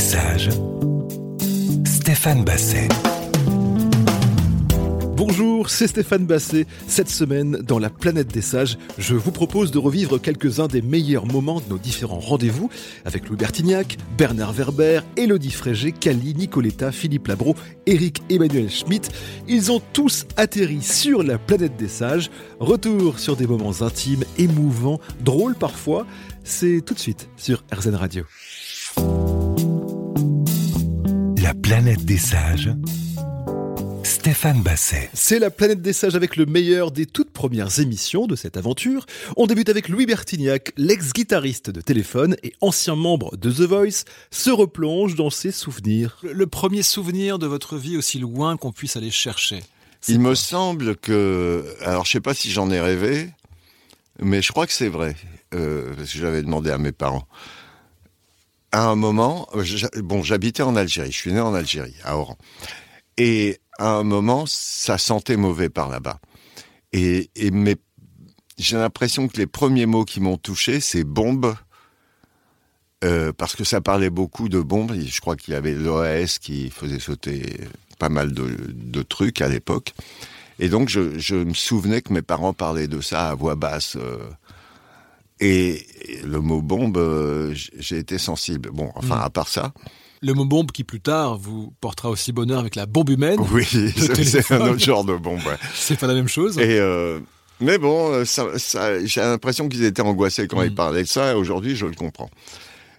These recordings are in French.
Sages, Stéphane Basset. Bonjour, c'est Stéphane Basset. Cette semaine, dans la planète des sages, je vous propose de revivre quelques-uns des meilleurs moments de nos différents rendez-vous avec Louis Bertignac, Bernard Werber, Elodie Frégé, Cali, Nicoletta, Philippe Labro, Eric Emmanuel Schmitt. Ils ont tous atterri sur la planète des sages. Retour sur des moments intimes, émouvants, drôles parfois. C'est tout de suite sur RZN Radio. La planète des sages. Stéphane Basset. C'est la planète des sages avec le meilleur des toutes premières émissions de cette aventure. On débute avec Louis Bertignac, l'ex-guitariste de Téléphone et ancien membre de The Voice, se replonge dans ses souvenirs. Le premier souvenir de votre vie aussi loin qu'on puisse aller chercher. Il me semble que, alors je sais pas si j'en ai rêvé, mais je crois que c'est vrai, euh, parce que j'avais demandé à mes parents. À un moment, bon, j'habitais en Algérie, je suis né en Algérie, à Oran. Et à un moment, ça sentait mauvais par là-bas. Et, et j'ai l'impression que les premiers mots qui m'ont touché, c'est bombe, euh, parce que ça parlait beaucoup de bombes. Je crois qu'il y avait l'OAS qui faisait sauter pas mal de, de trucs à l'époque. Et donc, je, je, me souvenais que mes parents parlaient de ça à voix basse. Euh, et, le mot bombe, euh, j'ai été sensible. Bon, enfin, mmh. à part ça. Le mot bombe qui plus tard vous portera aussi bonheur avec la bombe humaine. Oui, c'est un autre genre de bombe. Ouais. c'est pas la même chose. Et euh, mais bon, euh, ça, ça, j'ai l'impression qu'ils étaient angoissés quand ils mm. parlaient de ça. Et aujourd'hui, je le comprends.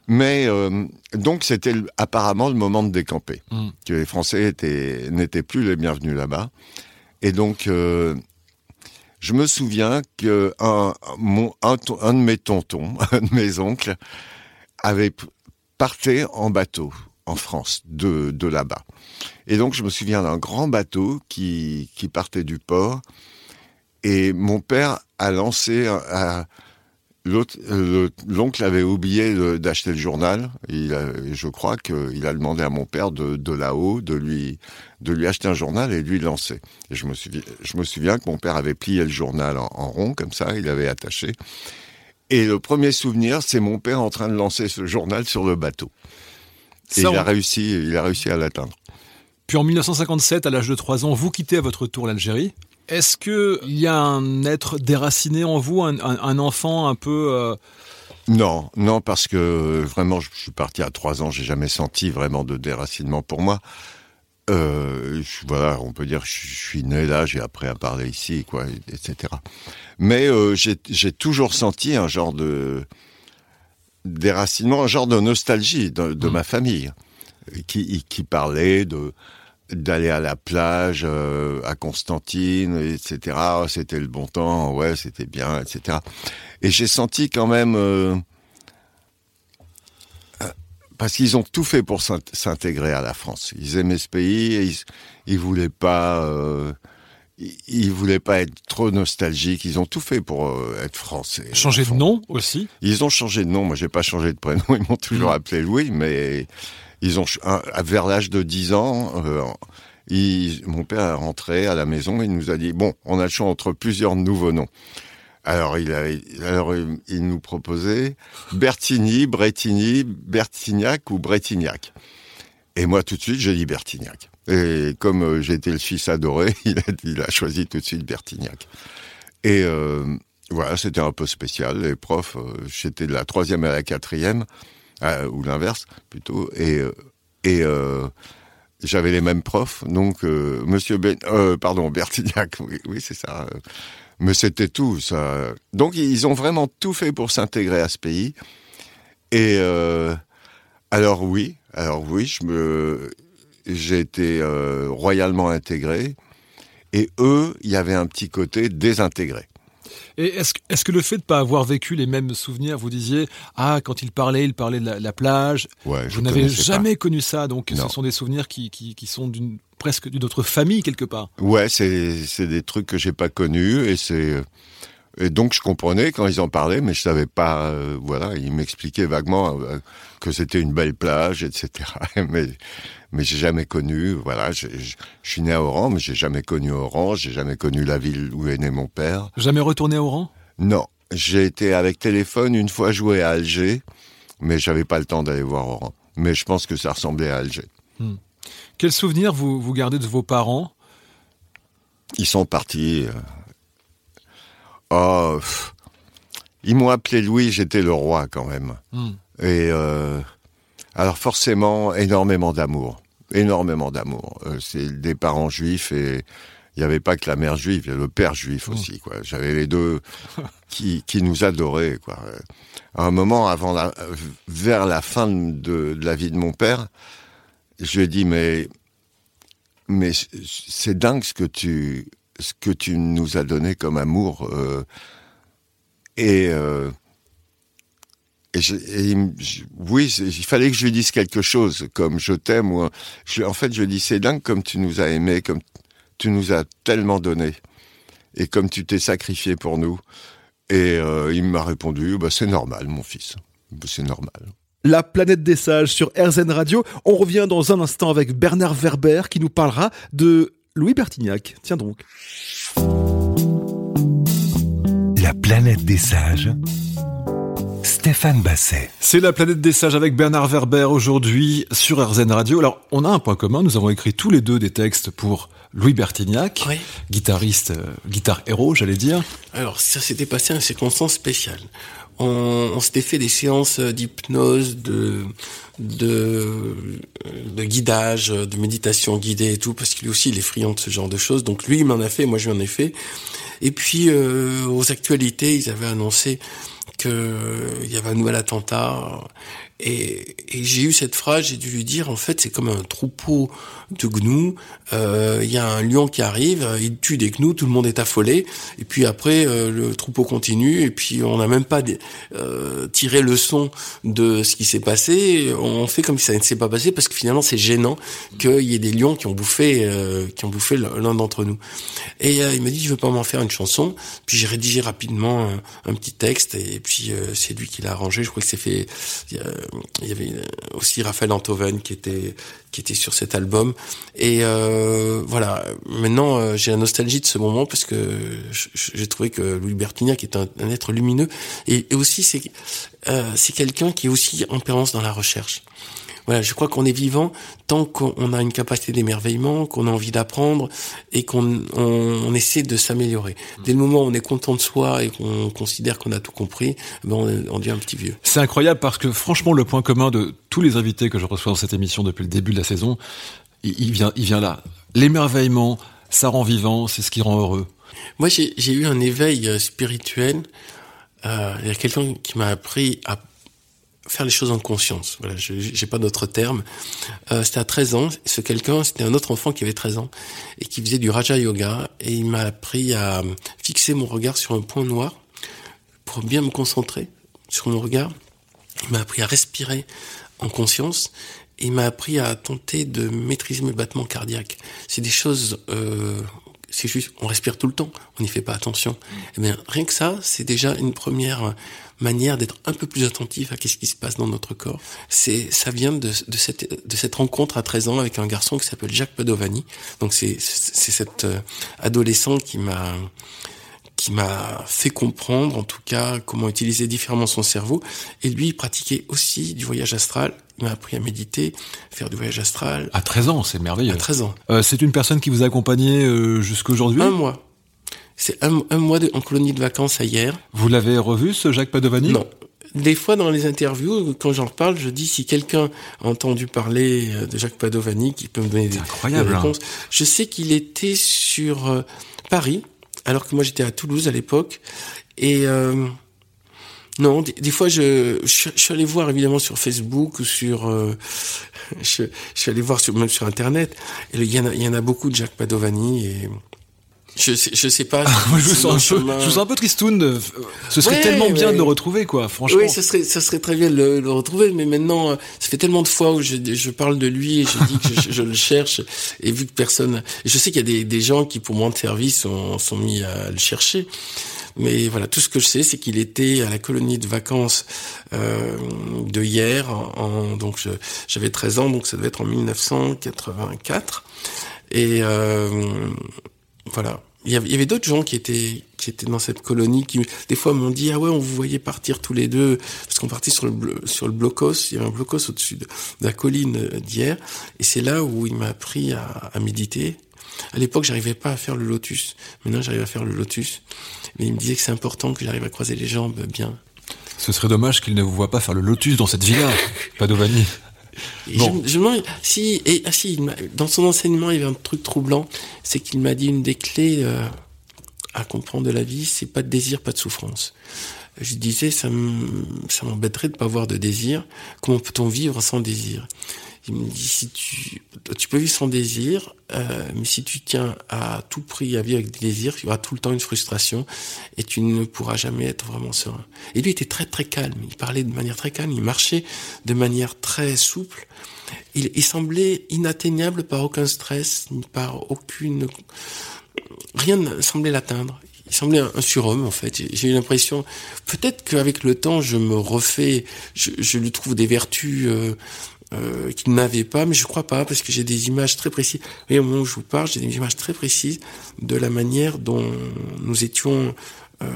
Mais euh, donc c'était apparemment le moment de décamper, mm. que les Français étaient n'étaient plus les bienvenus là-bas. Et donc euh, je me souviens que un, mon, de mes tontons, un de mes oncles, avait parté en bateau en France, de, de là-bas. Et donc, je me souviens d'un grand bateau qui, qui partait du port. Et mon père a lancé, à, l'oncle avait oublié d'acheter le journal. Il je crois qu'il a demandé à mon père de, de là-haut de lui, de lui acheter un journal et lui lancer. Et je me souviens, je me souviens que mon père avait plié le journal en, en rond comme ça, il avait attaché. Et le premier souvenir, c'est mon père en train de lancer ce journal sur le bateau. Et il, a réussi, il a réussi à l'atteindre. Puis en 1957, à l'âge de 3 ans, vous quittez à votre tour l'Algérie. Est-ce qu'il y a un être déraciné en vous, un, enfant un peu... Euh, non, non, parce que vraiment, je suis parti à 3 ans, j'ai jamais senti vraiment de déracinement pour moi. Euh, voilà, on peut dire, je, je suis né là, j'ai appris à parler ici, quoi, etc. Mais euh, j'ai toujours senti un genre de déracinement, un genre de nostalgie de, de mm. ma famille, qui, qui parlait de d'aller à la plage euh, à Constantine, etc. Oh, c'était le bon temps, ouais, c'était bien, etc. Et j'ai senti quand même euh, parce qu'ils ont tout fait pour s'intégrer à la France. Ils aimaient ce pays, et ils, ils voulaient pas, euh, ils voulaient pas être trop nostalgiques. Ils ont tout fait pour euh, être français. Changer de nom aussi? Ils ont changé de nom. Moi, j'ai pas changé de prénom. Ils m'ont toujours mmh. appelé Louis, mais ils ont vers l'âge de 10 ans. Euh, mon père est rentré à la maison et il nous a dit bon, on a le choix entre plusieurs nouveaux noms. Alors il, nous proposait Bertigny, Bretigny, Bertignac ou Bretignac. Et moi tout de suite j'ai dit Bertignac. Et comme euh, j'étais le fils adoré, il a, choisi tout de suite Bertignac. Et euh, voilà, c'était un peu spécial. Les profs, j'étais de la troisième à la quatrième, euh, ou l'inverse plutôt. Et, euh, et j'avais les mêmes profs. Donc Monsieur ben, pardon Bertignac, oui, c'est ça. Mais c'était tout, ça. Donc ils ont vraiment tout fait pour s'intégrer à ce pays. Et euh, alors oui, alors oui, je me, j'ai été euh, royalement intégré. Et eux, il y avait un petit côté désintégré. Et est-ce est que le fait de ne pas avoir vécu les mêmes souvenirs, vous disiez, ah, quand il parlait, il parlait de la, plage. Ouais, vous n'avez jamais connu ça, donc ce sont des souvenirs qui, qui, qui sont d'une presque d'une autre famille quelque part. Ouais, c'est des trucs que j'ai pas connus et c'est et donc je comprenais quand ils en parlaient, mais je savais pas. Euh, voilà, ils m'expliquaient vaguement euh, que c'était une belle plage, etc. mais mais j'ai jamais connu. Voilà, je, suis né à Oran, mais j'ai jamais connu Oran. J'ai jamais connu la ville où est né mon père. Jamais retourné à Oran? Non, j'ai été avec téléphone une fois joué à Alger, mais j'avais pas le temps d'aller voir Oran. mais je pense que ça ressemblait à Alger. Quel souvenir vous, vous gardez de vos parents? Ils sont partis. euh, Oh, pff. ils m'ont appelé Louis, j'étais le roi quand même. Hmm. Et euh, alors forcément, énormément d'amour, énormément d'amour. Euh, c'est des parents juifs et il n'y avait pas que la mère juive, il y avait le père juif aussi. Quoi. J'avais les deux qui, qui nous adoraient. Quoi. À un moment, avant la, vers la fin de, de la vie de mon père, je lui ai dit mais mais c'est dingue ce que tu ce que tu nous as donné comme amour euh, et euh, et, je- et il me- je- oui, il fallait que je lui dise quelque chose, comme je t'aime. Ou un- je- en fait, je lui dis c'est dingue comme tu nous as aimés, comme tu nous as tellement donné, et comme tu t'es sacrifié pour nous. Et euh, il m'a répondu, bah, c'est normal, mon fils, Bah, c'est normal. La planète des sages sur RZN Radio. On revient dans un instant avec Bernard Werber qui nous parlera de Louis Bertignac. Tiens donc. La planète des sages. Stéphane Basset. C'est la planète des sages avec Bernard Werber aujourd'hui sur RZN Radio. Alors, on a un point commun, nous avons écrit tous les deux des textes pour Louis Bertignac, Oui. guitariste, euh, guitare héros, j'allais dire. Alors, ça s'était passé à une circonstance spéciale. On, on s'était fait des séances d'hypnose, de, de, de guidage, de méditation guidée et tout, parce qu'il aussi, il est friand de ce genre de choses. Donc lui, il m'en a fait, moi, je lui en ai fait. Et puis, euh, aux actualités, ils avaient annoncé qu'il y avait un nouvel attentat. Et, et j'ai eu cette phrase, j'ai dû lui dire, en fait, c'est comme un troupeau de gnous. Euh, Il y a un lion qui arrive, il tue des gnous, tout le monde est affolé. Et puis après, euh, le troupeau continue. Et puis on n'a même pas euh, tiré le son de ce qui s'est passé. On fait comme si ça ne s'est pas passé parce que finalement, c'est gênant qu'il y ait des lions qui ont bouffé, euh, qui ont bouffé l'un d'entre nous. Et euh, il m'a dit, je veux pas m'en faire une chanson. Puis j'ai rédigé rapidement un, un petit texte. Et puis euh, c'est lui qui l'a arrangé. Je crois que c'est fait. Euh, il y avait aussi Raphaël Antoven qui était qui était sur cet album. Et euh, voilà, maintenant euh, j'ai la nostalgie de ce moment parce que j'ai trouvé que Louis Bertignac est un, être lumineux et, et aussi c'est euh, c'est quelqu'un qui est aussi en permanence dans la recherche. Voilà, je crois qu'on est vivant tant qu'on a une capacité d'émerveillement, qu'on a envie d'apprendre et qu'on on, on essaie de s'améliorer. Dès le moment où on est content de soi et qu'on considère qu'on a tout compris, ben on, on devient un petit vieux. C'est incroyable parce que franchement, le point commun de tous les invités que je reçois dans cette émission depuis le début de la saison, il, il vient, il vient là. L'émerveillement, ça rend vivant, c'est ce qui rend heureux. Moi, j'ai j'ai eu un éveil euh, spirituel. Euh, Il y a quelqu'un qui m'a appris à faire les choses en conscience. Voilà, j'ai pas d'autre terme. Euh, c'était à 13 ans. Ce quelqu'un, c'était un autre enfant qui avait 13 ans et qui faisait du Raja Yoga. Et il m'a appris à fixer mon regard sur un point noir pour bien me concentrer sur mon regard. Il m'a appris à respirer en conscience. Et il m'a appris à tenter de maîtriser mes battements cardiaques. C'est des choses euh, c'est juste, on respire tout le temps, on n'y fait pas attention. Eh bien, rien que ça, c'est déjà une première manière d'être un peu plus attentif à ce qui se passe dans notre corps. C'est, ça vient de, de cette, de cette rencontre à 13 ans avec un garçon qui s'appelle Jacques Padovani. Donc c'est, c'est cet euh, adolescent qui m'a, qui m'a fait comprendre, en tout cas, comment utiliser différemment son cerveau. Et lui, il pratiquait aussi du voyage astral. Il m'a appris à méditer, faire du voyage astral. À 13 ans, c'est merveilleux. À 13 ans. Euh, c'est une personne qui vous a accompagné euh, jusqu'à aujourd'hui Un mois. C'est un, un mois de, en colonie de vacances à hier. Vous l'avez revu, ce Jacques Padovani? Non. Des fois, dans les interviews, quand j'en reparle, je dis si quelqu'un a entendu parler euh, de Jacques Padovani, qui peut me donner des, incroyable, des hein. réponses. Je sais qu'il était sur euh, Paris, alors que moi j'étais à Toulouse à l'époque. Et euh, non, des, des fois, je, je, je suis allé voir évidemment sur Facebook ou sur... euh, je, je suis allé voir sur, même sur Internet. Et il y, en a, il y en a beaucoup de Jacques Padovani et... Je sais, je sais pas. Moi, je, vous sens un peu, je vous sens un peu tristoun. Ce serait Ouais, tellement bien ouais. de le retrouver, quoi, franchement. Oui, ce serait, ce serait très bien de le, le retrouver, mais maintenant, euh, ça fait tellement de fois où je, je parle de lui et je dis que je, je le cherche, et vu que personne, je sais qu'il y a des, des gens qui, pour moins de service, sont, sont mis à le chercher. Mais voilà, tout ce que je sais, c'est qu'il était à la colonie de vacances euh, de hier. En, en- donc, j'avais 13 ans, donc ça devait être en 1984. Et euh, voilà. il y avait, d'autres gens qui étaient qui étaient dans cette colonie qui des fois m'ont dit ah ouais on vous voyait partir tous les deux parce qu'on partait sur le sur le blocos. Il y avait un blocos au-dessus de, la colline euh, d'hier. Et c'est là où il m'a appris à, à méditer. À l'époque j'arrivais pas à faire le lotus. Maintenant j'arrive à faire le lotus. Mais il me disait que c'est important que j'arrive à croiser les jambes bien. Ce serait dommage qu'il ne vous voit pas faire le lotus dans cette villa Padovani Bon. Je, je si, et, ah, si, dans son enseignement, il y avait un truc troublant, c'est qu'il m'a dit une des clés euh, à comprendre de la vie, c'est pas de désir, pas de souffrance. Je disais, ça m'embêterait de pas avoir de désir. Comment peut-on vivre sans désir? Il me dit si tu, tu peux vivre sans désir, euh, mais si tu tiens à tout prix à vivre avec des désirs, il y aura tout le temps une frustration et tu ne pourras jamais être vraiment serein. Et lui était très très calme. Il parlait de manière très calme. Il marchait de manière très souple. Il, semblait inatteignable par aucun stress, ni par aucune, rien ne semblait l'atteindre il semblait un, surhomme en fait. J'ai eu l'impression, peut-être qu'avec le temps, je me refais, je, je lui trouve des vertus euh, euh, qu'il n'avait pas, mais je crois pas, parce que j'ai des images très précises. Et au moment où je vous parle, j'ai des images très précises de la manière dont nous étions euh,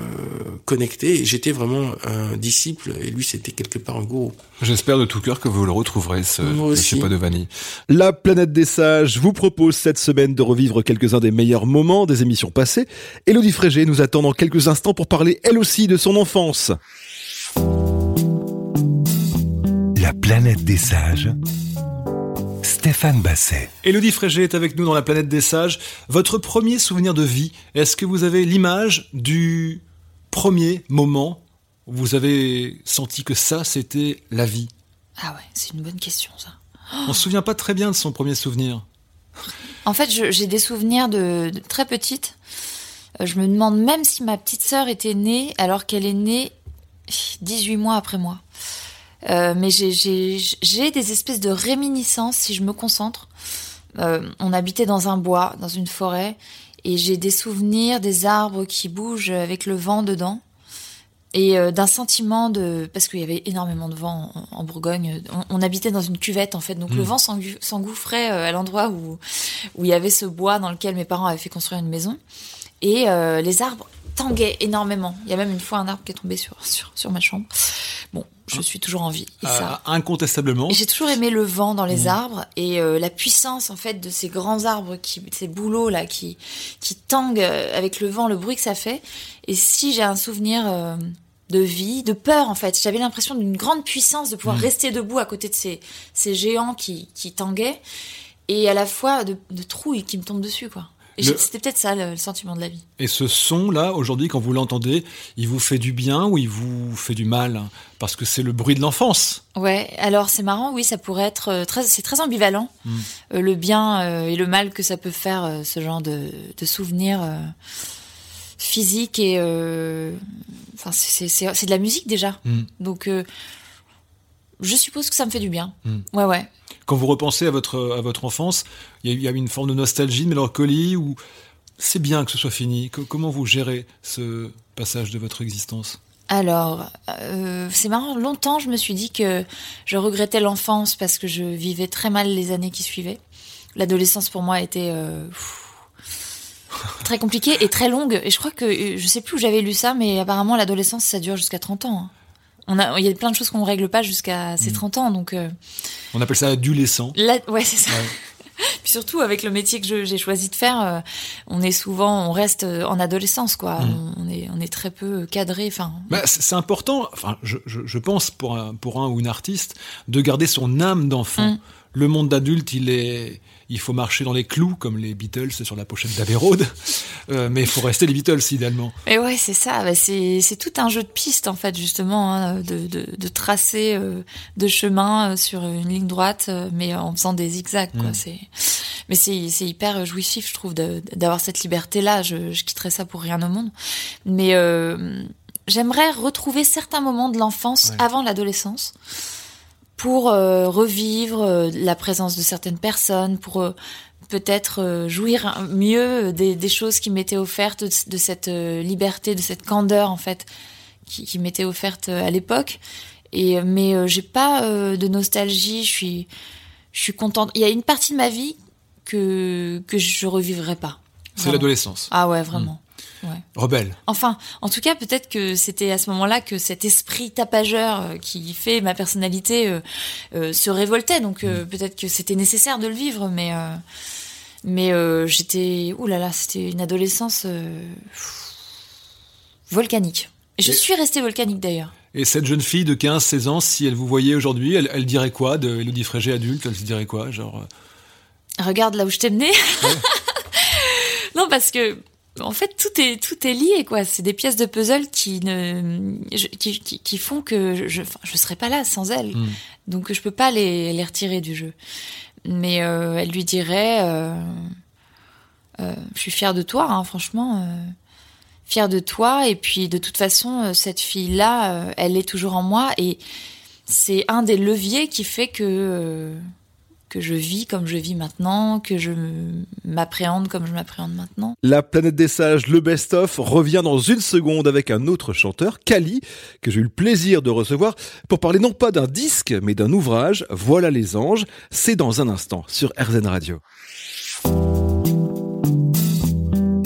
connectés. Et j'étais vraiment un disciple, et lui, c'était quelque part un gourou. J'espère de tout cœur que vous le retrouverez, ce Monsieur Padovani. La planète des sages vous propose cette semaine de revivre quelques-uns des meilleurs moments des émissions passées. Elodie Frégé nous attend dans quelques instants pour parler, elle aussi, de son enfance. La planète des sages. Stéphane Basset. Élodie Frégé est avec nous dans la planète des sages. Votre premier souvenir de vie, est-ce que vous avez l'image du premier moment où vous avez senti que ça, c'était la vie? Ah ouais, c'est une bonne question ça. On se souvient pas très bien de son premier souvenir. En fait, j'ai des souvenirs de, de, très petite. Euh, je me demande même si ma petite sœur était née alors qu'elle est née 18 mois après moi. Euh, mais j'ai des espèces de réminiscences si je me concentre. Euh, on habitait dans un bois, dans une forêt, et j'ai des souvenirs des arbres qui bougent avec le vent dedans et euh, d'un sentiment de parce qu'il y avait énormément de vent en, Bourgogne on, habitait dans une cuvette en fait donc le hmm. vent s'engouffrait à l'endroit où où il y avait ce bois dans lequel mes parents avaient fait construire une maison et les arbres tanguaient énormément il y a même une fois un arbre qui est tombé sur sur, sur ma chambre bon je suis toujours en vie. Et ça, euh, incontestablement. J'ai toujours aimé le vent dans les mmh. arbres et euh, la puissance en fait de ces grands arbres, qui, ces bouleaux là qui qui tanguent euh, avec le vent, le bruit que ça fait. Et si j'ai un souvenir de vie, de peur en fait, j'avais l'impression d'une grande puissance de pouvoir mmh. rester debout à côté de ces ces géants qui qui tanguaient et à la fois de, de trouille qui me tombent dessus quoi. C'était peut-être ça le, sentiment de la vie. Et ce son-là, aujourd'hui, quand vous l'entendez, il vous fait du bien ou il vous fait du mal? Parce que c'est le bruit de l'enfance. Ouais, alors c'est marrant, oui, ça pourrait être euh, très, c'est très ambivalent, hmm. euh, le bien euh, et le mal que ça peut faire, ce genre de, de souvenirs physiques et, enfin, c'est de la musique déjà. Hmm. Donc, je suppose que ça me fait du bien. Hmm. Ouais, ouais quand vous repensez à votre, à votre enfance, il y, a une forme de nostalgie, de mélancolie, ou c'est bien que ce soit fini? Comment vous gérez ce passage de votre existence? Alors, euh, c'est marrant, longtemps je me suis dit que je regrettais l'enfance parce que je vivais très mal les années qui suivaient. L'adolescence pour moi était euh, très compliquée et très longue. Et je crois que, euh, je sais plus où j'avais lu ça, mais apparemment l'adolescence ça dure jusqu'à 30 ans. On a, il y a plein de choses qu'on ne règle pas jusqu'à ses 30 mm. ans, donc. Euh, on appelle ça adolescent. ouais, c'est ça. Puis surtout avec le métier que j'ai choisi de faire, euh, on est souvent, on reste euh, en adolescence, quoi. Mm. On, est, on est très peu cadré. Enfin. Bah, c'est important. Enfin, je, je, pense pour un, pour un ou une artiste de garder son âme d'enfant. Mm. Le monde d'adulte, il est, il faut marcher dans les clous comme les Beatles sur la pochette d'Abbey Road, euh, mais il faut rester les Beatles idéalement. Et ouais, c'est ça. Bah, c'est tout un jeu de pistes en fait justement, hein, de, de, de, tracer euh, de chemin euh, sur une ligne droite, mais en faisant des zigzags. Quoi. Mm. Mais c'est hyper jouissif, je trouve, d'avoir cette liberté là. Je, je quitterais ça pour rien au monde. Mais j'aimerais retrouver certains moments de l'enfance avant l'adolescence pour euh, revivre euh, la présence de certaines personnes, pour euh, peut-être jouir mieux des, des choses qui m'étaient offertes, de, cette liberté, de cette candeur en fait, qui, qui m'était offerte à l'époque. Et mais j'ai pas de nostalgie. Je suis, je suis contente. Il y a une partie de ma vie que que je revivrai pas. C'est l'adolescence. Ah ouais, vraiment. Ouais. Rebelle. Enfin, en tout cas, peut-être que c'était à ce moment-là que cet esprit tapageur euh, qui fait ma personnalité euh, euh, se révoltait. Donc euh, peut-être que c'était nécessaire de le vivre, mais mais j'étais, ouh là là, c'était une adolescence volcanique. Je Et- suis restée volcanique d'ailleurs. Et cette jeune fille de 15-16 ans, si elle vous voyait aujourd'hui, elle, elle dirait quoi de Elodie Frégé adulte? Elle se dirait quoi Genre, Regarde là où je t'ai mené. non, parce que en fait tout est tout est lié quoi. C'est des pièces de puzzle qui ne je- qui, qui, qui font que je je, enfin, je serais pas là sans elles. Hmm. Donc je peux pas les les retirer du jeu. Mais euh, elle lui dirait euh, euh, je suis fière de toi hein, franchement euh, fière de toi et puis de toute façon cette fille là elle est toujours en moi et c'est un des leviers qui fait que euh, que je vis comme je vis maintenant, que je m'appréhende comme je m'appréhende maintenant. La planète des sages, le best-of, revient dans une seconde avec un autre chanteur, Kali, que j'ai eu le plaisir de recevoir pour parler non pas d'un disque, mais d'un ouvrage, Voilà les anges. C'est dans un instant sur RZN Radio.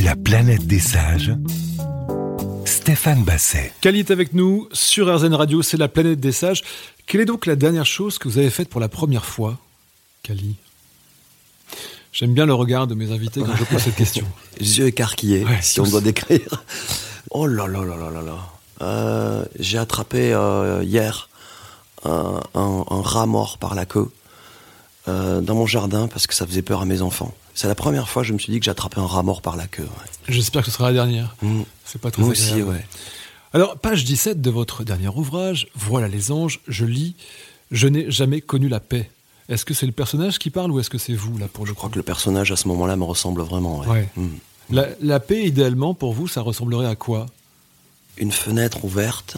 La planète des sages. Stéphane Basset. Kali est avec nous sur RZN Radio, c'est la planète des sages. Quelle est donc la dernière chose que vous avez faite pour la première fois, Kali J'aime bien le regard de mes invités quand je pose cette question. yeux écarquillés, Ouais, si on doit décrire. Oh là là là là là là. Euh, J'ai attrapé euh, hier un, un- un rat mort par la queue euh, dans mon jardin parce que ça faisait peur à mes enfants. C'est la première fois que je me suis dit que j'attrapais un rat mort par la queue. ouais. J'espère que ce sera la dernière. Mm. C'est pas très Moi aussi, ouais. Alors, page 17 de votre dernier ouvrage, Voilà les anges, je lis Je n'ai jamais connu la paix. Est-ce que c'est le personnage qui parle ou est-ce que c'est vous, là, pour le Je crois que le personnage à ce moment-là me ressemble vraiment. ouais. Ouais. Mm. La, la paix, idéalement, pour vous, ça ressemblerait à quoi? Une fenêtre ouverte.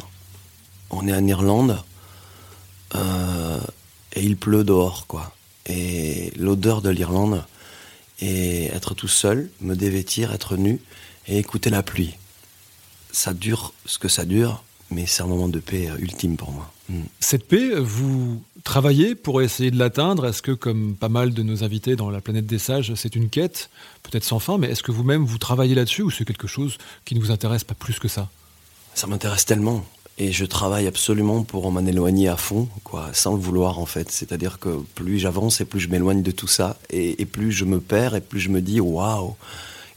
On est en Irlande. euh, et il pleut dehors, quoi. Et l'odeur de l'Irlande. Et être tout seul, me dévêtir, être nu et écouter la pluie. Ça dure ce que ça dure, mais c'est un moment de paix euh, ultime pour moi. Mm. Cette paix, vous travaillez pour essayer de l'atteindre Est-ce que, comme pas mal de nos invités dans la planète des sages, c'est une quête, peut-être sans fin, mais est-ce que vous-même, vous travaillez là-dessus ou c'est quelque chose qui ne vous intéresse pas plus que ça? Ça m'intéresse tellement. Et je travaille absolument pour m'en éloigner à fond, quoi, sans le vouloir en fait. C'est-à-dire que plus j'avance et plus je m'éloigne de tout ça, et, et plus je me perds et plus je me dis waouh,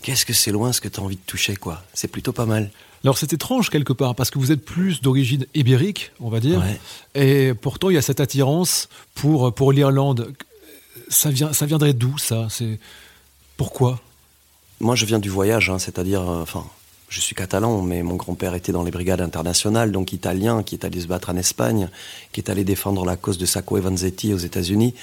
qu'est-ce que c'est loin ce que tu as envie de toucher, quoi. C'est plutôt pas mal. Alors c'est étrange quelque part, parce que vous êtes plus d'origine ibérique, on va dire, Ouais. et pourtant il y a cette attirance pour, pour l'Irlande. Ça, vient, ça viendrait d'où ça? C'est Pourquoi? Moi, je viens du voyage, hein, c'est-à-dire, euh, enfin, je suis catalan, mais mon grand-père était dans les brigades internationales, donc italien, qui est allé se battre en Espagne, qui est allé défendre la cause de Sacco et Vanzetti aux États-Unis.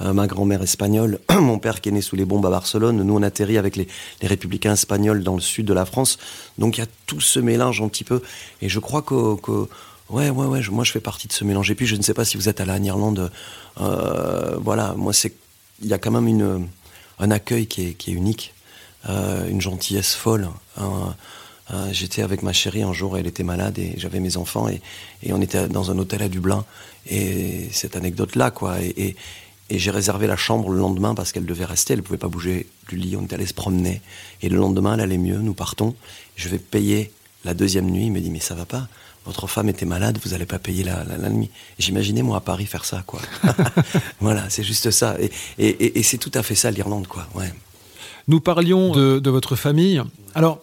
Euh, ma grand-mère espagnole, mon père qui est né sous les bombes à Barcelone. Nous, on atterrit avec les, républicains espagnols dans le sud de la France. Donc, il y a tout ce mélange un petit peu. Et je crois que, ouais, ouais, ouais, moi, je fais partie de ce mélange. Et puis, je ne sais pas si vous êtes allé en Irlande. Euh, voilà, moi, c'est, il y a quand même une, un accueil qui est, unique, euh, une gentillesse folle. Un- J'étais avec ma chérie un jour, elle était malade et j'avais mes enfants et, et on était dans un hôtel à Dublin. Et cette anecdote-là, quoi. Et, et, et j'ai réservé la chambre le lendemain parce qu'elle devait rester, elle pouvait pas bouger du lit, on était allé se promener. Et le lendemain, elle allait mieux, nous partons. Je vais payer la deuxième nuit. Il me dit, mais ça va pas. Votre femme était malade, vous allez pas payer la, la, la nuit. J'imaginais, moi, à Paris, faire ça, quoi. voilà, c'est juste ça. Et, et, et- et c'est tout à fait ça, l'Irlande, quoi. Ouais. Nous parlions de, de votre famille. Alors,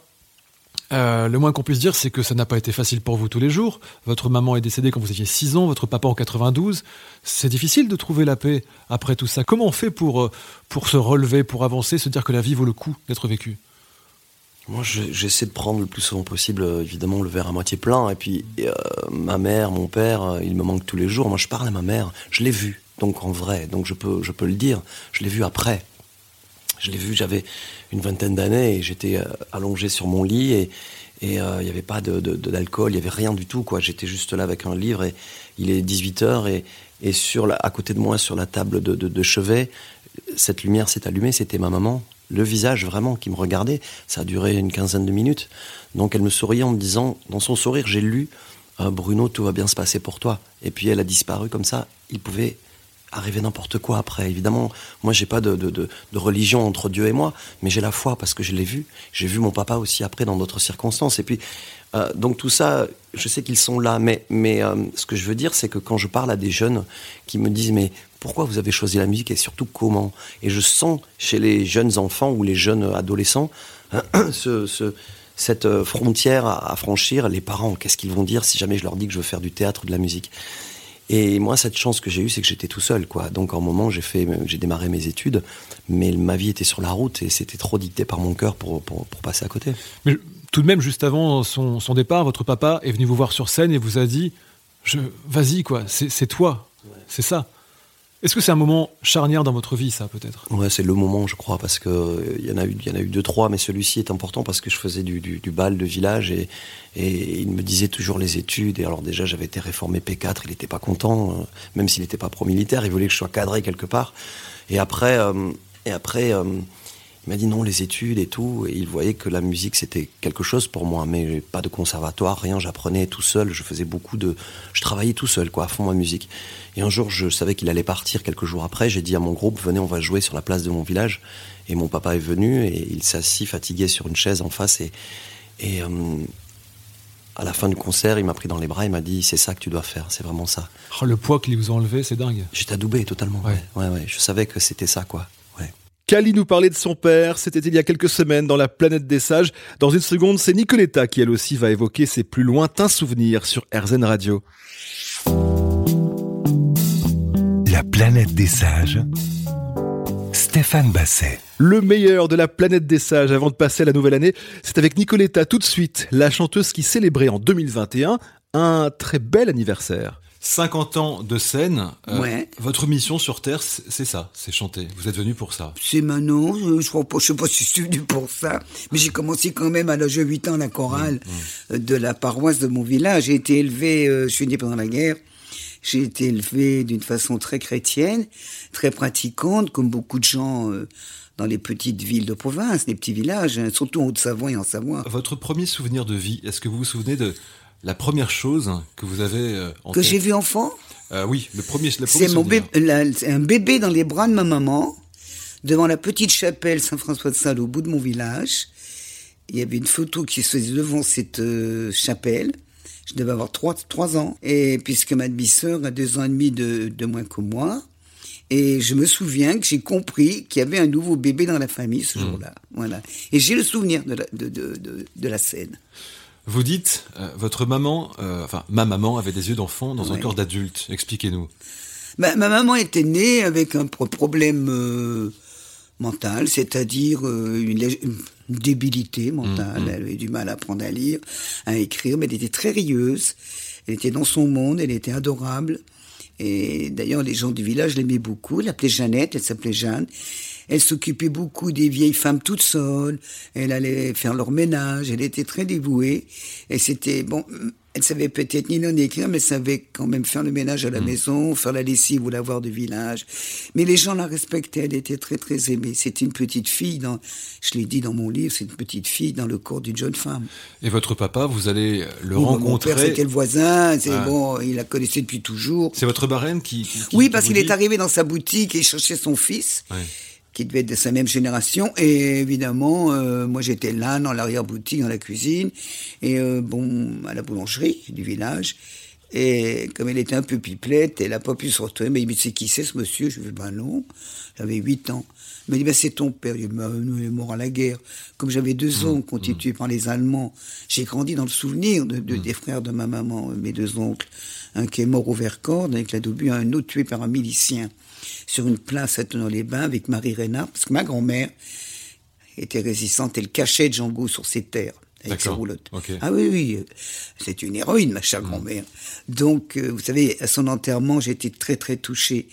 euh, le moins qu'on puisse dire, c'est que ça n'a pas été facile pour vous tous les jours. Votre maman est décédée quand vous aviez 6 ans, votre papa en 92. C'est difficile de trouver la paix après tout ça. Comment on fait pour, euh, pour se relever, pour avancer, se dire que la vie vaut le coup d'être vécue? Moi, je- j'essaie de prendre le plus souvent possible, euh, évidemment, le verre à moitié plein. Et puis, ma mère, mon père, ils me manquent tous les jours. Moi, je parle à ma mère. Je l'ai vue, donc en vrai. Donc, je peux, je peux le dire. Je l'ai vue après. Je l'ai vue, j'avais une vingtaine d'années et j'étais euh, allongé sur mon lit et euh, il n'y avait pas de, d'alcool, il n'y avait rien du tout. quoi. J'étais juste là avec un livre et il est 18h et, et sur la, à côté de moi, sur la table de, de- de chevet, cette lumière s'est allumée, c'était ma maman. Le visage vraiment qui me regardait. Ça a duré une quinzaine de minutes. Donc elle me souriait en me disant, dans son sourire, j'ai lu euh, Bruno, tout va bien se passer pour toi. Et puis elle a disparu comme ça. Il pouvait arriver n'importe quoi après. Évidemment, moi, j'ai pas de, de, de, religion entre Dieu et moi, mais j'ai la foi parce que je l'ai vu. J'ai vu mon papa aussi après dans d'autres circonstances. Et puis, euh, donc tout ça, je sais qu'ils sont là, mais, mais euh, ce que je veux dire, c'est que quand je parle à des jeunes qui me disent, mais pourquoi vous avez choisi la musique et surtout comment? Et je sens chez les jeunes enfants ou les jeunes adolescents ce, ce cette euh, frontière à, franchir, les parents, qu'est-ce qu'ils vont dire si jamais je leur dis que je veux faire du théâtre ou de la musique? Et moi, cette chance que j'ai eue, c'est que j'étais tout seul, quoi. Donc, en moment, j'ai fait, j'ai démarré mes études, mais ma vie était sur la route et c'était trop dicté par mon cœur pour, pour, passer à côté. Mais tout de même, juste avant son, son, départ, votre papa est venu vous voir sur scène et vous a dit, je, vas-y, quoi, c'est toi, c'est ça. Est-ce que c'est un moment charnière dans votre vie, ça, peut-être? Ouais, c'est le moment, je crois, parce que euh, il y en a eu, y en a eu deux, trois, mais celui-ci est important parce que je faisais du, bal de village et, et il me disait toujours les études. Et alors déjà, j'avais été réformé P4, il n'était pas content, euh, même s'il n'était pas pro-militaire, il voulait que je sois cadré quelque part. Et après, euh, et après. Il m'a dit non, les études et tout. Et il voyait que la musique, c'était quelque chose pour moi. Mais pas de conservatoire, rien. J'apprenais tout seul. Je faisais beaucoup de. Je travaillais tout seul, quoi, à fond ma musique. Et un jour, je savais qu'il allait partir quelques jours après. J'ai dit à mon groupe, venez, on va jouer sur la place de mon village. Et mon papa est venu et il s'assit fatigué sur une chaise en face. Et, et euh, à la fin du concert, il m'a pris dans les bras. Il m'a dit, c'est ça que tu dois faire. C'est vraiment ça. Oh, le poids qu'il vous a enlevé, c'est dingue. J'étais adoubé totalement. Ouais. ouais, ouais. Je savais que c'était ça, quoi. Kali nous parlait de son père, c'était il y a quelques semaines dans la planète des sages. Dans une seconde, c'est Nicoletta qui elle aussi va évoquer ses plus lointains souvenirs sur RZN Radio. La planète des sages. Stéphane Basset. Le meilleur de la planète des sages avant de passer à la nouvelle année, c'est avec Nicoletta tout de suite, la chanteuse qui célébrait en 2021 un très bel anniversaire. 50 ans de scène. Euh, votre mission sur Terre, c'est ça, c'est chanter. Vous êtes venu pour ça. C'est maintenant, je ne sais pas si je suis venu pour ça, mais j'ai commencé quand même à l'âge de 8 ans la chorale mmh, mmh. de la paroisse de mon village. J'ai été élevé, euh, je suis né pendant la guerre, j'ai été élevé d'une façon très chrétienne, très pratiquante, comme beaucoup de gens... Euh, dans les petites villes de province, les petits villages, hein, surtout en Haute-Savoie et en Savoie. Votre premier souvenir de vie, est-ce que vous vous souvenez de, la première chose que vous avez euh, en que j'ai vu enfant euh, Oui, le premier. C'est mon un bébé dans les bras de ma maman devant la petite chapelle Saint-François de Sales au bout de mon village. Il y avait une photo qui se faisait devant cette euh, chapelle. Je devais avoir trois, trois ans. Et puisque ma demi-sœur a deux ans et demi de, de moins que moi. Et je me souviens que j'ai compris qu'il y avait un nouveau bébé dans la famille ce mmh. jour-là. Voilà. Et j'ai le souvenir de la, de, de, de la scène. Vous dites, euh, votre maman, euh, enfin ma maman avait des yeux d'enfant dans un corps d'adulte. Expliquez-nous. ma maman était née avec un problème euh, mental, c'est-à-dire une, débilité mentale. Mmh, mmh. Elle avait du mal à apprendre à lire, à écrire, mais elle était très rieuse. Elle était dans son monde, elle était adorable. Et d'ailleurs, les gens du village l'aimaient beaucoup. Elle l'appelait Jeannette, elle s'appelait Jeanne. Elle s'occupait beaucoup des vieilles femmes toutes seules. Elle allait faire leur ménage. Elle était très dévouée. Et c'était, bon, elle savait peut-être ni non écrire, mais elle savait quand même faire le ménage à la mm. maison, faire la lessive ou lavoir du village. Mais les gens la respectaient. Elle était très, très aimée. C'était une petite fille dans, je l'ai dit dans mon livre, c'est une petite fille dans le corps d'une jeune femme. Et votre papa, vous allez le rencontrer? Mon père, c'était le voisin? C'est ah. bon, il la connaissait depuis toujours. C'est votre marraine qui, Oui, parce qu'il est arrivé dans sa boutique et cherchait son fils qui devait être de sa même génération. Et évidemment, euh, moi j'étais là, dans l'arrière-boutique, dans la cuisine, et euh, bon, à la boulangerie du village. Et comme elle était un peu pipelette, elle n'a pas pu se retrouver. Mais il me dit, c'est qui c'est ce monsieur? Je lui ai dit, ben non, j'avais 8 ans. Il m'a dit, ben c'est ton père. Il, ben, il est mort à la guerre. Comme j'avais deux mmh, oncles mmh. par les Allemands, j'ai grandi dans le souvenir de, de mmh. des frères de ma maman, mes deux oncles. Un qui est mort au Vercors avec la un autre tué par un milicien sur une place à Tonon-les-Bains avec Marie Reynard, parce que ma grand-mère était résistante, elle cachait Django sur ses terres avec ses roulottes. Ah oui, oui, c'est une héroïne, ma chère grand-mère. Donc, euh, vous savez, à son enterrement, j'étais très, très touché.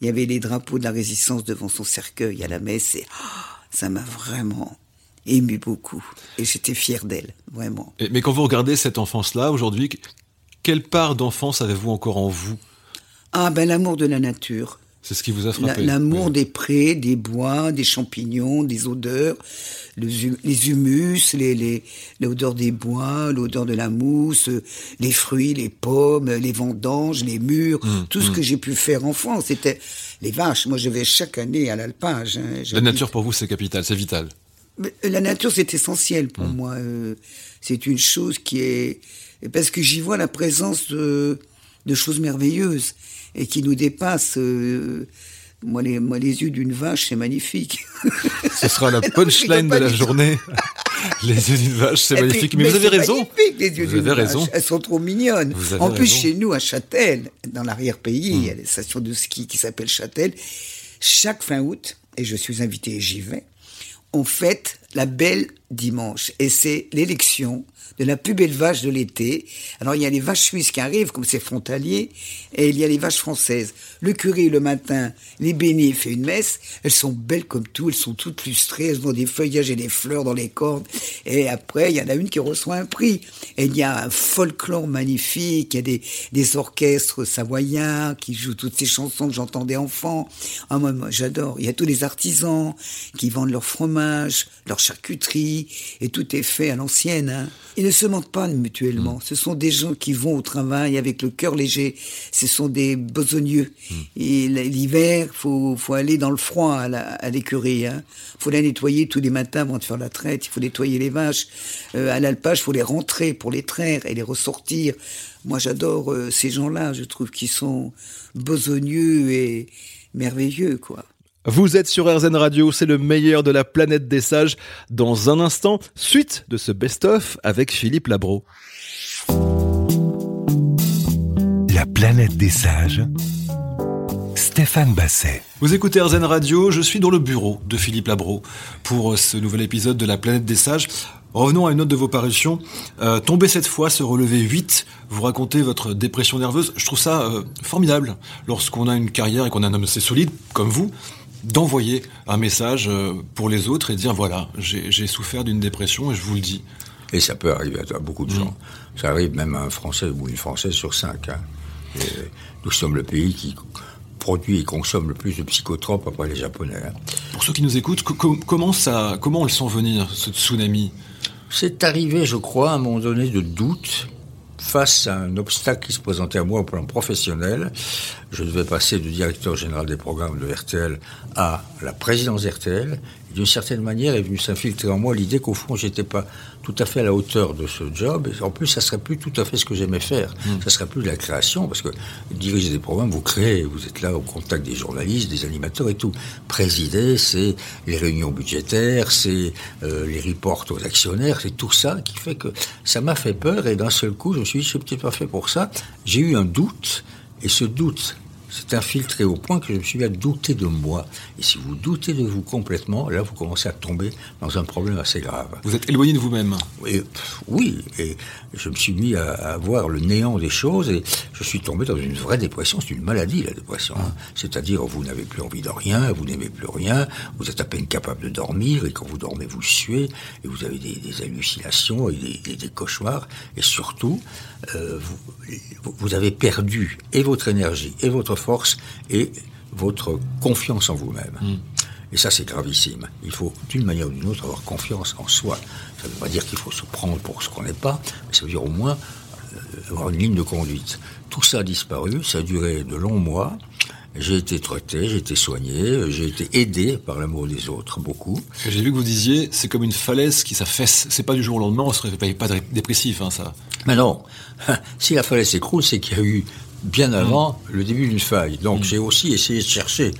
Il y avait les drapeaux de la résistance devant son cercueil à la messe et ah, ça m'a vraiment ému beaucoup. Et j'étais fier d'elle, vraiment. mais quand vous regardez cette enfance-là, aujourd'hui, quelle part d'enfance avez-vous encore en vous? Ah, ben l'amour de la nature C'est ce qui vous a frappé. L'amour des prés, des bois, des champignons, des odeurs, les humus, les, l'odeur des bois, l'odeur de la mousse, les fruits, les pommes, les vendanges, les murs, mmh, tout ce mmh. que j'ai pu faire enfant. C'était les vaches. Moi, je vais chaque année à l'alpage. Hein. La nature pour vous, c'est capital, c'est vital. La nature, c'est essentiel pour mmh. moi. Euh, c'est une chose qui est parce que j'y vois la présence de, de choses merveilleuses et qui nous dépassent. Euh, moi, les, moi, les yeux d'une vache, c'est magnifique. Ce sera la punchline de la journée. les yeux d'une vache, c'est magnifique. mais, vous avez raison. les yeux d'une vache. Raison. Elles sont trop mignonnes. En plus, chez nous, à Châtel, dans l'arrière-pays, il y a une hmm. station de ski qui s'appelle Châtel. Chaque fin août, et je suis invité et j'y vais, on fête la belle dimanche. Et c'est l'élection de la plus belle vache de l'été. Alors il y a les vaches suisses qui arrivent, comme c'est frontalier, et il y a les vaches françaises. Le curé, le matin, les bénit, fait une messe. Elles sont belles comme tout, elles sont toutes lustrées, elles ont des feuillages et des fleurs dans les cordes. Et après, il y en a une qui reçoit un prix. Et il y a un folklore magnifique, il y a des, des orchestres savoyards qui jouent toutes ces chansons que j'entendais enfant. Ah, moi, moi j'adore. Il y a tous les artisans qui vendent leur fromage, leur charcuterie, et tout est fait à l'ancienne. Hein. Ils ne se mentent pas mutuellement. Mm. Ce sont des gens qui vont au travail avec le cœur léger. Ce sont des besogneux. Mm. Et l'hiver, faut faut aller dans le froid à l'écurie. Il hein. faut la nettoyer tous les matins avant de faire la traite. Il faut nettoyer les vaches. Euh, à l'alpage, il faut les rentrer pour les traire et les ressortir. Moi, j'adore euh, ces gens-là. Je trouve qu'ils sont besogneux et merveilleux, quoi. Vous êtes sur RZN Radio, c'est le meilleur de la planète des sages. Dans un instant, suite de ce best-of avec Philippe Labro. La planète des sages. Stéphane Basset. Vous écoutez RZN Radio, je suis dans le bureau de Philippe Labro pour ce nouvel épisode de La planète des sages. Revenons à une autre de vos parutions. Euh, tomber cette fois, se relever 8, vous racontez votre dépression nerveuse. Je trouve ça euh, formidable lorsqu'on a une carrière et qu'on a un homme assez solide comme vous d'envoyer un message euh, pour les autres et dire voilà, j'ai souffert d'une dépression et je vous le dis. Et ça peut arriver à beaucoup de mm. gens. Ça arrive même à un Français ou une Française sur cinq. Hein. nous sommes le pays qui produit et consomme le plus de psychotropes après les Japonais. Hein. Pour ceux qui nous écoutent, comment, ça, comment on le sent venir, ce tsunami? C'est arrivé, je crois, à un moment donné de doute face à un obstacle qui se présentait à moi au plan professionnel. Je devais passer du directeur général des programmes de RTL à la présidence RTL d'une certaine manière, est venu s'infiltrer en moi l'idée qu'au fond, j'étais pas tout à fait à la hauteur de ce job. Et en plus, ça serait plus tout à fait ce que j'aimais faire. Hmm. Ça serait plus de la création, parce que diriger des programmes, vous créez, vous êtes là au contact des journalistes, des animateurs et tout. Présider, c'est les réunions budgétaires, c'est euh, les reports aux actionnaires, c'est tout ça qui fait que ça m'a fait peur. Et d'un seul coup, je me suis dit, je suis peut-être pas fait pour ça. J'ai eu un doute, et ce doute c'est infiltré au point que je me suis mis à douter de moi. Et si vous doutez de vous complètement, là, vous commencez à tomber dans un problème assez grave. Vous êtes éloigné de vous-même Oui, et je me suis mis à, voir le néant des choses et je suis tombé dans une vraie dépression. C'est une maladie, la dépression. Hein. C'est-à-dire, vous n'avez plus envie de rien, vous n'aimez plus rien, vous êtes à peine capable de dormir et quand vous dormez, vous suez et vous avez des, hallucinations et des, cauchemars. Et surtout, euh, vous, vous avez perdu et votre énergie et votre force et votre confiance en vous-même. Hmm. Et ça, c'est gravissime. Il faut, d'une manière ou d'une autre, avoir confiance en soi. Ça ne veut pas dire qu'il faut se prendre pour ce qu'on n'est pas, mais ça veut dire au moins euh, avoir une ligne de conduite. Tout ça a disparu, ça a duré de longs mois. J'ai été traité, j'ai été soigné, j'ai été aidé par l'amour des autres, beaucoup. J'ai vu que vous disiez, c'est comme une falaise qui s'affaisse. C'est pas du jour au lendemain, on se réveille pas dépressif, hein, ça. Mais non. Si la falaise s'écroule, c'est qu'il y a eu bien avant le début d'une faille. Donc mm. j'ai aussi essayé de chercher,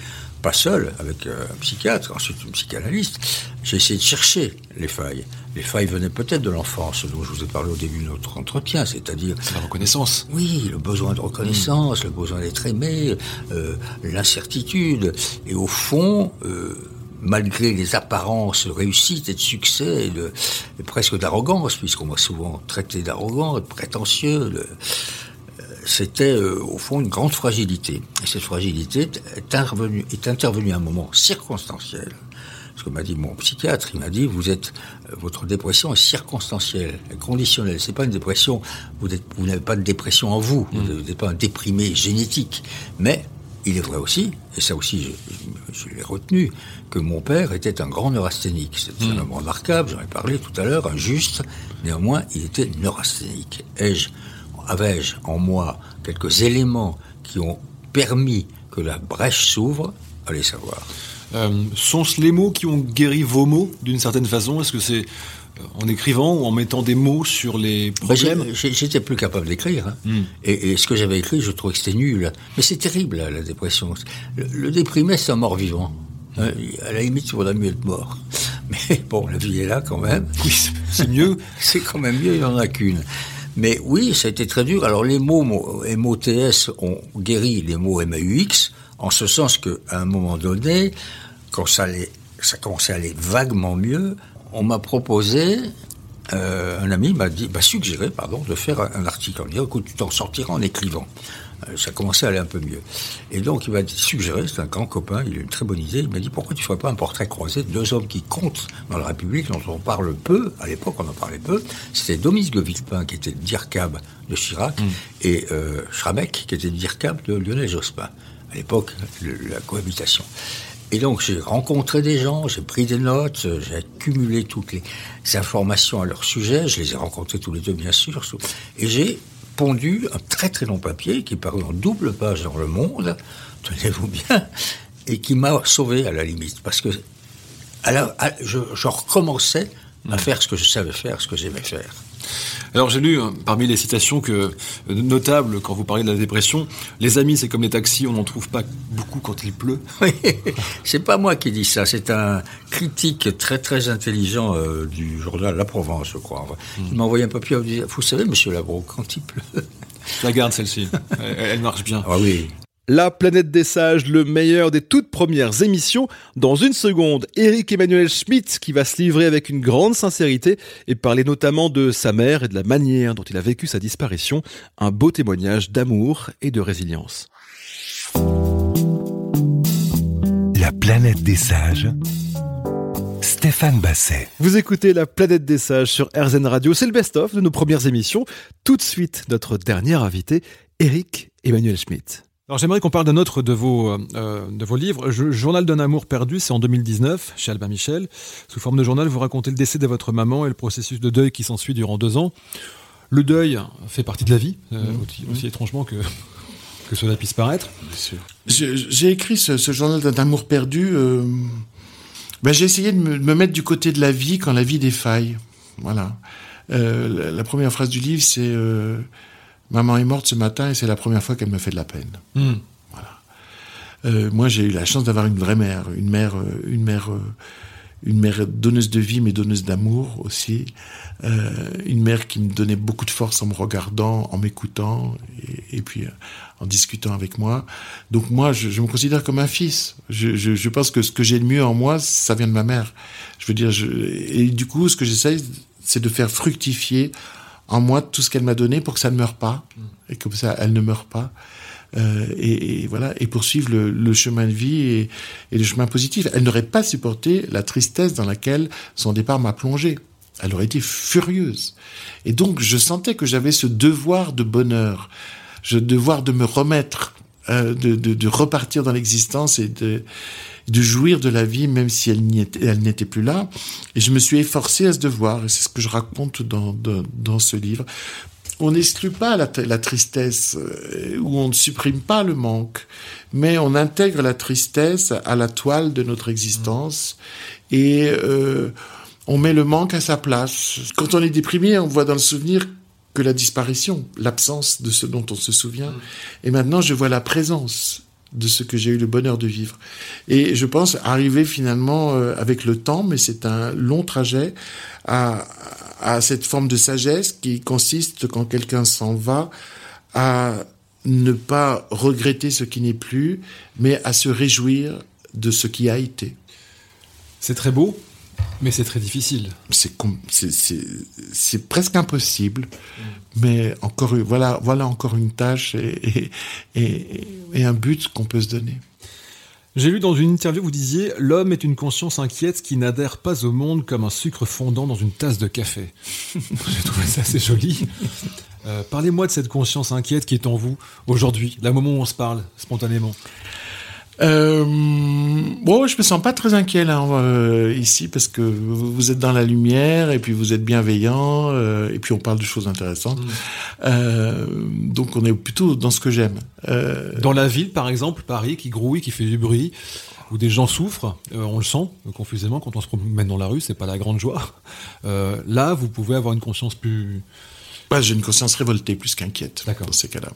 pas seul, avec euh, un psychiatre, ensuite une psychanalyste, j'ai essayé de chercher les failles. Les failles venaient peut-être de l'enfance, dont je vous ai parlé au début de notre entretien, c'est-à-dire... La reconnaissance. Oui, le besoin de reconnaissance, le besoin d'être aimé, euh, l'incertitude. Et au fond... Euh, malgré les apparences de réussite et de succès, et, de, presque d'arrogance, puisqu'on m'a souvent traité d'arrogant, de prétentieux, de, c'était euh, au fond une grande fragilité. Et cette fragilité est intervenue, est intervenue à un moment circonstanciel. Ce que m'a dit mon psychiatre, il m'a dit vous êtes euh, votre dépression est circonstancielle, conditionnelle. C'est pas une dépression. Vous, vous n'avez pas de dépression en vous. Vous mm. n'êtes pas un déprimé génétique, mais il est vrai aussi, et ça aussi je, l'ai retenu, que mon père était un grand neurasthénique. C'est un hmm. homme remarquable, j'en ai parlé tout à l'heure, injuste, néanmoins il était neurasthénique. Ai-je, avais-je en moi quelques éléments qui ont permis que la brèche s'ouvre Allez savoir. Euh, sont-ce les mots qui ont guéri vos mots d'une certaine façon? Est-ce que c'est euh, en écrivant ou en mettant des mots sur les ben, problèmes? J'étais plus capable d'écrire. Hein. Hmm. Et, ce que j'avais écrit, je trouvais que c'était nul. Mais c'est terrible, la dépression. Le, déprimé, c'est un mort-vivant. Hein, à la limite, il vaudrait mieux être mort. Mais bon, la vie est là quand même. Oui, c'est mieux. c'est quand même mieux, il n'y en a qu'une. Mais oui, ça a été très dur. Alors les mots MOTS ont guéri les mots MAUX, en ce sens qu'à un moment donné, quand ça, allait, ça commençait à aller vaguement mieux, on m'a proposé, euh, un ami m'a dit, m'a suggéré, pardon, de faire un, article. On dit, écoute, tu t'en sortiras en écrivant. Euh, ça commençait à aller un peu mieux. Et donc, il m'a suggéré, c'est un grand copain, il a une très bonne idée, il m'a dit, pourquoi tu ne ferais pas un portrait croisé de deux hommes qui comptent dans la République, dont on parle peu, à l'époque on en parlait peu, c'était Domis de Villepin, qui était le DIRCAB de Chirac, mm. et euh, Schramek, qui était le DIRCAB de Lionel Jospin. À l'époque, la cohabitation. Et donc j'ai rencontré des gens, j'ai pris des notes, j'ai accumulé toutes les informations à leur sujet, je les ai rencontrés tous les deux bien sûr, et j'ai pondu un très très long papier qui est paru en double page dans Le Monde, tenez-vous bien, et qui m'a sauvé à la limite, parce que alors, je, je recommençais à faire ce que je savais faire, ce que j'aimais faire. Alors j'ai lu hein, parmi les citations que euh, notables quand vous parlez de la dépression, les amis c'est comme les taxis, on n'en trouve pas beaucoup quand il pleut. Oui, c'est pas moi qui dis ça, c'est un critique très très intelligent euh, du journal La Provence, je crois. Il m'a envoyé un papier, il vous savez, Monsieur Labro, quand il pleut. Je la garde celle-ci, elle, marche bien. Ah oui. La planète des sages, le meilleur des toutes premières émissions. Dans une seconde, Eric Emmanuel Schmitt qui va se livrer avec une grande sincérité et parler notamment de sa mère et de la manière dont il a vécu sa disparition. Un beau témoignage d'amour et de résilience. La planète des sages. Stéphane Basset. Vous écoutez La planète des sages sur RZN Radio. C'est le best-of de nos premières émissions. Tout de suite, notre dernier invité, Eric Emmanuel Schmitt. Alors j'aimerais qu'on parle d'un autre de vos, euh, de vos livres. journal d'un amour perdu, c'est en 2019, chez Albin Michel. Sous forme de journal, vous racontez le décès de votre maman et le processus de deuil qui s'ensuit durant deux ans. Le deuil fait partie de la vie, euh, mmh. aussi, étrangement que, que cela puisse paraître. J'ai écrit ce, journal d'un amour perdu. Euh, ben j'ai essayé de me, mettre du côté de la vie quand la vie défaille. Voilà. La, la, première phrase du livre, c'est Maman est morte ce matin et c'est la première fois qu'elle me fait de la peine. Hmm. Voilà. Euh, moi, j'ai eu la chance d'avoir une vraie mère, une mère, euh, une mère, euh, une mère donneuse de vie, mais donneuse d'amour aussi. une mère qui me donnait beaucoup de force en me regardant, en m'écoutant, et, puis en discutant avec moi. Donc moi, je, me considère comme un fils. Je, je, pense que ce que j'ai de mieux en moi, ça vient de ma mère. Je veux dire, et du coup, ce que j'essaye, c'est de faire fructifier en moi tout ce qu'elle m'a donné pour que ça ne meure pas mm. et comme ça elle ne meurt pas euh, et, voilà et poursuivre le, chemin de vie et, le chemin positif. Elle n'aurait pas supporté la tristesse dans laquelle son départ m'a plongé. Elle aurait été furieuse. Et donc je sentais que j'avais ce devoir de bonheur, ce devoir de me remettre, euh, de, de, repartir dans l'existence et de de jouir de la vie même si elle n'était plus là. Et je me suis efforcé à ce devoir, et c'est ce que je raconte dans, dans, ce livre. On n'exclut pas la, la, tristesse, euh, ou on ne supprime pas le manque, mais on intègre la tristesse à la toile de notre existence, et euh, on met le manque à sa place. Quand on est déprimé, on voit dans le souvenir que la disparition, l'absence de ce dont on se souvient. Et maintenant, je vois la présence de ce que j'ai eu le bonheur de vivre. Et je pense arriver finalement euh, avec le temps, mais c'est un long trajet, à, à cette forme de sagesse qui consiste, quand quelqu'un s'en va, à ne pas regretter ce qui n'est plus, mais à se réjouir de ce qui a été. C'est très beau, mais c'est très difficile. C'est presque impossible, mais encore, voilà, voilà encore une tâche et, et, et un but qu'on peut se donner. J'ai lu dans une interview, vous disiez L'homme est une conscience inquiète qui n'adhère pas au monde comme un sucre fondant dans une tasse de café. J'ai trouvé ça assez joli. Euh, Parlez-moi de cette conscience inquiète qui est en vous aujourd'hui, la moment où on se parle spontanément. Euh, bon, je me sens pas très inquiet là euh, ici parce que vous êtes dans la lumière et puis vous êtes bienveillant euh, et puis on parle de choses intéressantes. Mm. Euh, donc on est plutôt dans ce que j'aime. Euh, Dans la ville, par exemple, Paris, qui grouille, qui fait du bruit, où des gens souffrent, euh, on le sent confusément quand on se promène dans la rue, c'est pas la grande joie. Euh, là, vous pouvez avoir une conscience plus. Bah, j'ai une conscience révoltée plus qu'inquiète dans ces cas-là.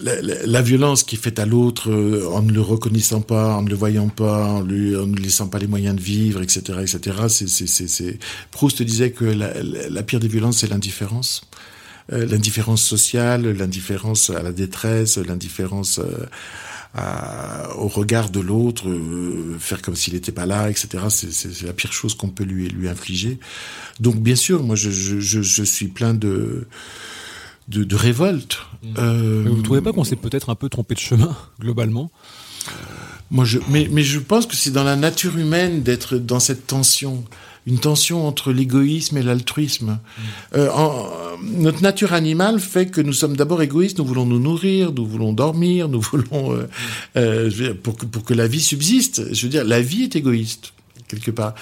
La, la- la violence qui est faite à l'autre euh, en ne le reconnaissant pas, en ne le voyant pas, en, lui, en ne lui laissant pas les moyens de vivre, etc., etc. C'est. Proust disait que la, la- la pire des violences, c'est l'indifférence. Euh, l'indifférence sociale, l'indifférence à la détresse, l'indifférence euh, à- au regard de l'autre, euh, faire comme s'il n'était pas là, etc. C'est, la pire chose qu'on peut lui, lui infliger. Donc bien sûr, moi je, je, je, je suis plein de, de, de révolte. Euh, Mais vous ne trouvez pas qu'on s'est peut-être un peu trompé de chemin, globalement? Moi, je, mais, mais je pense que c'est dans la nature humaine d'être dans cette tension, une tension entre l'égoïsme et l'altruisme. Euh, notre nature animale fait que nous sommes d'abord égoïstes, nous voulons nous nourrir, nous voulons dormir, nous voulons euh, euh, pour que pour que la vie subsiste. Je veux dire, la vie est égoïste quelque part,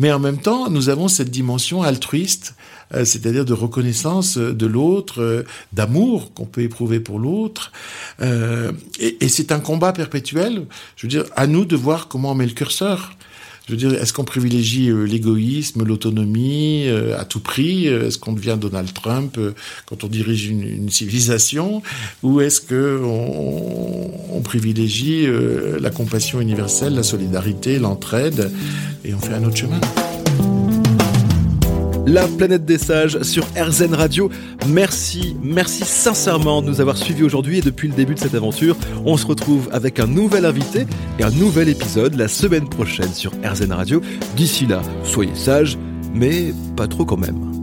mais en même temps, nous avons cette dimension altruiste. euh, c'est-à-dire de reconnaissance euh, de l'autre, euh, d'amour qu'on peut éprouver pour l'autre. Euh, et et c'est un combat perpétuel. Je veux dire, à nous de voir comment on met le curseur. Je veux dire, est-ce qu'on privilégie euh, l'égoïsme, l'autonomie euh, à tout prix euh, Est-ce qu'on devient Donald Trump quand on dirige une, civilisation Ou est-ce que on, privilégie la compassion universelle, la solidarité, l'entraide et on fait un autre chemin? La planète des sages sur RZN Radio. Merci, merci sincèrement de nous avoir suivis aujourd'hui et depuis le début de cette aventure. On se retrouve avec un nouvel invité et un nouvel épisode la semaine prochaine sur RZN Radio. D'ici là, soyez sages, mais pas trop quand même.